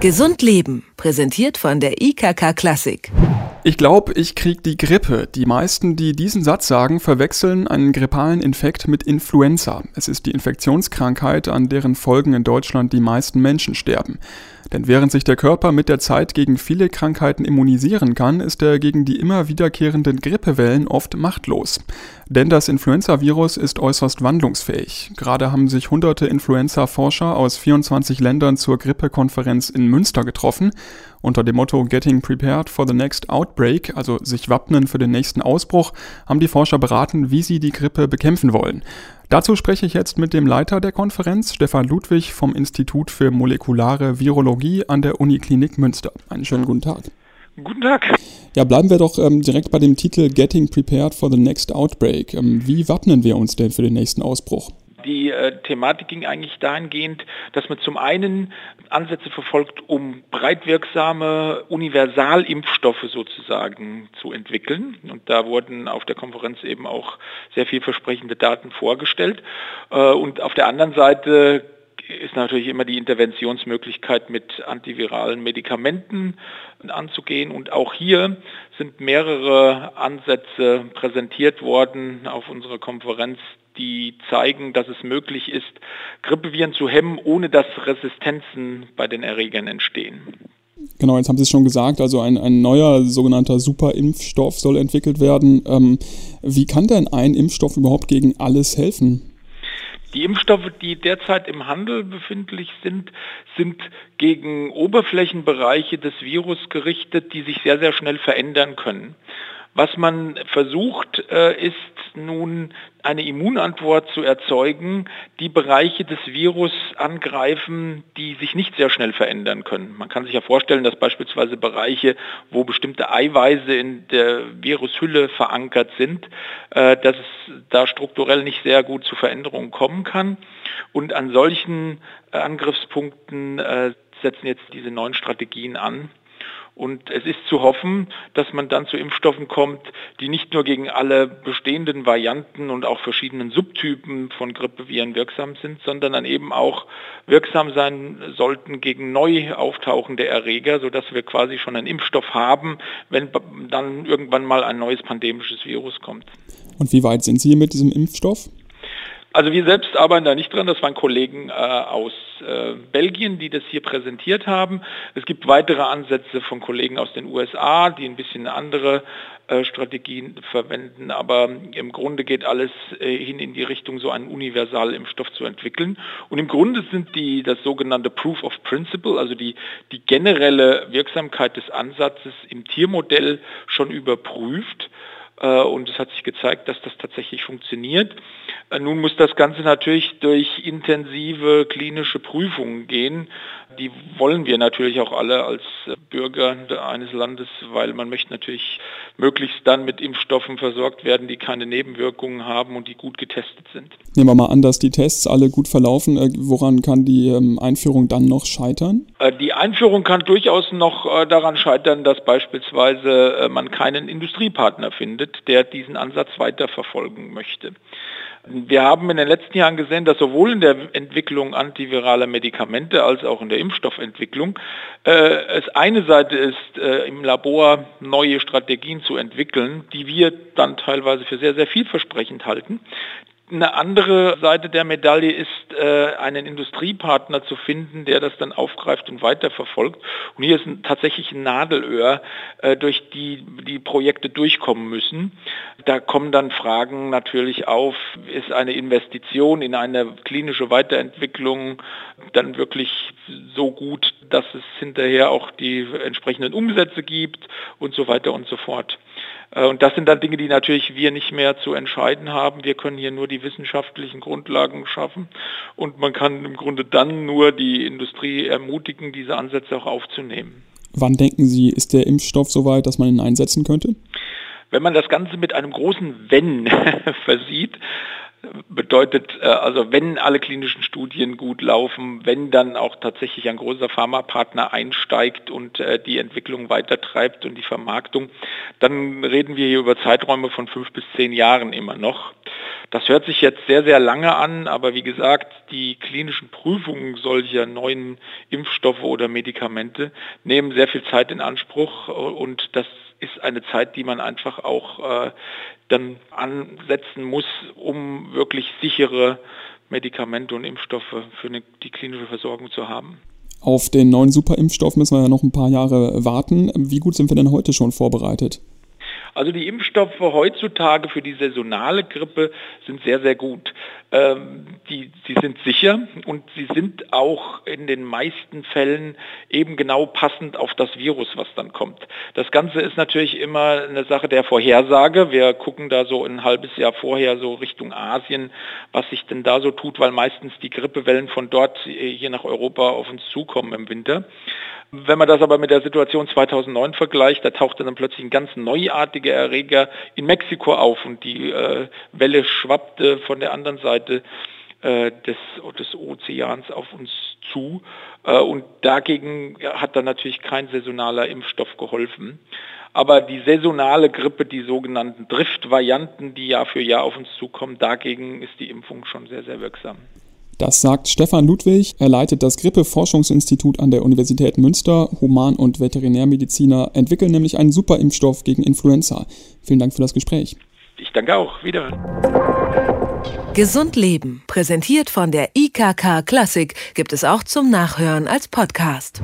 Gesund Leben, präsentiert von der IKK Klassik. Ich glaube, ich krieg die Grippe. Die meisten, die diesen Satz sagen, verwechseln einen grippalen Infekt mit Influenza. Es ist die Infektionskrankheit, an deren Folgen in Deutschland die meisten Menschen sterben. Denn während sich der Körper mit der Zeit gegen viele Krankheiten immunisieren kann, ist er gegen die immer wiederkehrenden Grippewellen oft machtlos. Denn das Influenza-Virus ist äußerst wandlungsfähig. Gerade haben sich hunderte Influenza-Forscher aus 24 Ländern zur Grippekonferenz in Münster getroffen. Unter dem Motto Getting Prepared for the Next Outbreak, also sich wappnen für den nächsten Ausbruch, haben die Forscher beraten, wie sie die Grippe bekämpfen wollen. Dazu spreche ich jetzt mit dem Leiter der Konferenz, Stefan Ludwig vom Institut für molekulare Virologie an der Uniklinik Münster. Einen schönen guten Tag. Guten Tag. Ja, bleiben wir doch ähm, direkt bei dem Titel Getting Prepared for the Next Outbreak. Ähm, wie wappnen wir uns denn für den nächsten Ausbruch? Die äh, Thematik ging eigentlich dahingehend, dass man zum einen Ansätze verfolgt, um breitwirksame Universalimpfstoffe sozusagen zu entwickeln. Und da wurden auf der Konferenz eben auch sehr vielversprechende Daten vorgestellt. Äh, und auf der anderen Seite ist natürlich immer die Interventionsmöglichkeit mit antiviralen Medikamenten anzugehen. Und auch hier sind mehrere Ansätze präsentiert worden auf unserer Konferenz, die zeigen, dass es möglich ist, Grippeviren zu hemmen, ohne dass Resistenzen bei den Erregern entstehen. Genau, jetzt haben Sie es schon gesagt, also ein, ein neuer sogenannter Superimpfstoff soll entwickelt werden. Ähm, wie kann denn ein Impfstoff überhaupt gegen alles helfen? Die Impfstoffe, die derzeit im Handel befindlich sind, sind gegen Oberflächenbereiche des Virus gerichtet, die sich sehr, sehr schnell verändern können. Was man versucht, äh, ist nun eine Immunantwort zu erzeugen, die Bereiche des Virus angreifen, die sich nicht sehr schnell verändern können. Man kann sich ja vorstellen, dass beispielsweise Bereiche, wo bestimmte Eiweiße in der Virushülle verankert sind, äh, dass es da strukturell nicht sehr gut zu Veränderungen kommen kann. Und an solchen äh, Angriffspunkten setzen jetzt diese neuen Strategien an. Und es ist zu hoffen, dass man dann zu Impfstoffen kommt, die nicht nur gegen alle bestehenden Varianten und auch verschiedenen Subtypen von Grippeviren wirksam sind, sondern dann eben auch wirksam sein sollten gegen neu auftauchende Erreger, sodass wir quasi schon einen Impfstoff haben, wenn dann irgendwann mal ein neues pandemisches Virus kommt. Und wie weit sind Sie mit diesem Impfstoff? Also wir selbst arbeiten da nicht dran, das waren Kollegen äh, aus äh, Belgien, die das hier präsentiert haben. Es gibt weitere Ansätze von Kollegen aus den USA, die ein bisschen andere äh, Strategien verwenden, aber im Grunde geht alles äh, hin in die Richtung, so einen Universalimpfstoff zu entwickeln. Und im Grunde sind die das sogenannte Proof of Principle, also die, die generelle Wirksamkeit des Ansatzes im Tiermodell schon überprüft. Äh, und es hat sich gezeigt, dass das tatsächlich funktioniert. Äh, nun muss das Ganze natürlich durch intensive klinische Prüfungen gehen. Die wollen wir natürlich auch alle als Bürger eines Landes, weil man möchte natürlich möglichst dann mit Impfstoffen versorgt werden, die keine Nebenwirkungen haben und die gut getestet sind. Nehmen wir mal an, dass die Tests alle gut verlaufen. Äh, woran kann die ähm, Einführung dann noch scheitern? Die Einführung kann durchaus noch daran scheitern, dass beispielsweise man keinen Industriepartner findet, der diesen Ansatz weiter verfolgen möchte. Wir haben in den letzten Jahren gesehen, dass sowohl in der Entwicklung antiviraler Medikamente als auch in der Impfstoffentwicklung äh, es eine Seite ist, äh, im Labor neue Strategien zu entwickeln, die wir dann teilweise für sehr, sehr vielversprechend halten. Eine andere Seite der Medaille ist, äh, einen Industriepartner zu finden, der das dann aufgreift und weiterverfolgt. Und hier ist tatsächlich ein Nadelöhr, äh, durch die die Projekte durchkommen müssen. Da kommen dann Fragen natürlich auf, ist eine Investition in eine klinische Weiterentwicklung dann wirklich so gut, dass es hinterher auch die entsprechenden Umsätze gibt und so weiter und so fort. Äh, und das sind dann Dinge, die natürlich wir nicht mehr zu entscheiden haben. Wir können hier nur die wissenschaftlichen Grundlagen schaffen und man kann im Grunde dann nur die Industrie ermutigen, diese Ansätze auch aufzunehmen. Wann denken Sie, ist der Impfstoff soweit, dass man ihn einsetzen könnte? Wenn man das Ganze mit einem großen Wenn versieht, bedeutet äh, also, wenn alle klinischen Studien gut laufen, wenn dann auch tatsächlich ein großer Pharmapartner einsteigt und äh, die Entwicklung weitertreibt und die Vermarktung, dann reden wir hier über Zeiträume von fünf bis zehn Jahren immer noch. Das hört sich jetzt sehr, sehr lange an, aber wie gesagt, die klinischen Prüfungen solcher neuen Impfstoffe oder Medikamente nehmen sehr viel Zeit in Anspruch und das ist eine Zeit, die man einfach auch äh, dann ansetzen muss, um wirklich sichere Medikamente und Impfstoffe für die klinische Versorgung zu haben. Auf den neuen Superimpfstoff müssen wir ja noch ein paar Jahre warten. Wie gut sind wir denn heute schon vorbereitet? Also die Impfstoffe heutzutage für die saisonale Grippe sind sehr, sehr gut. Ähm, die, sie sind sicher und sie sind auch in den meisten Fällen eben genau passend auf das Virus, was dann kommt. Das Ganze ist natürlich immer eine Sache der Vorhersage. Wir gucken da so ein halbes Jahr vorher so Richtung Asien, was sich denn da so tut, weil meistens die Grippewellen von dort hier nach Europa auf uns zukommen im Winter. Wenn man das aber mit der Situation 2009 vergleicht, da tauchte dann plötzlich ein ganz neuartiger Erreger in Mexiko auf und die äh, Welle schwappte von der anderen Seite äh, des, des Ozeans auf uns zu. Äh, und dagegen hat dann natürlich kein saisonaler Impfstoff geholfen. Aber die saisonale Grippe, die sogenannten Drift-Varianten, die Jahr für Jahr auf uns zukommen, dagegen ist die Impfung schon sehr, sehr wirksam. Das sagt Stefan Ludwig. Er leitet das Grippe-Forschungsinstitut an der Universität Münster. Human- und Veterinärmediziner entwickeln nämlich einen Superimpfstoff gegen Influenza. Vielen Dank für das Gespräch. Ich danke auch. Wieder. Gesund Leben, präsentiert von der IKK Klassik, gibt es auch zum Nachhören als Podcast.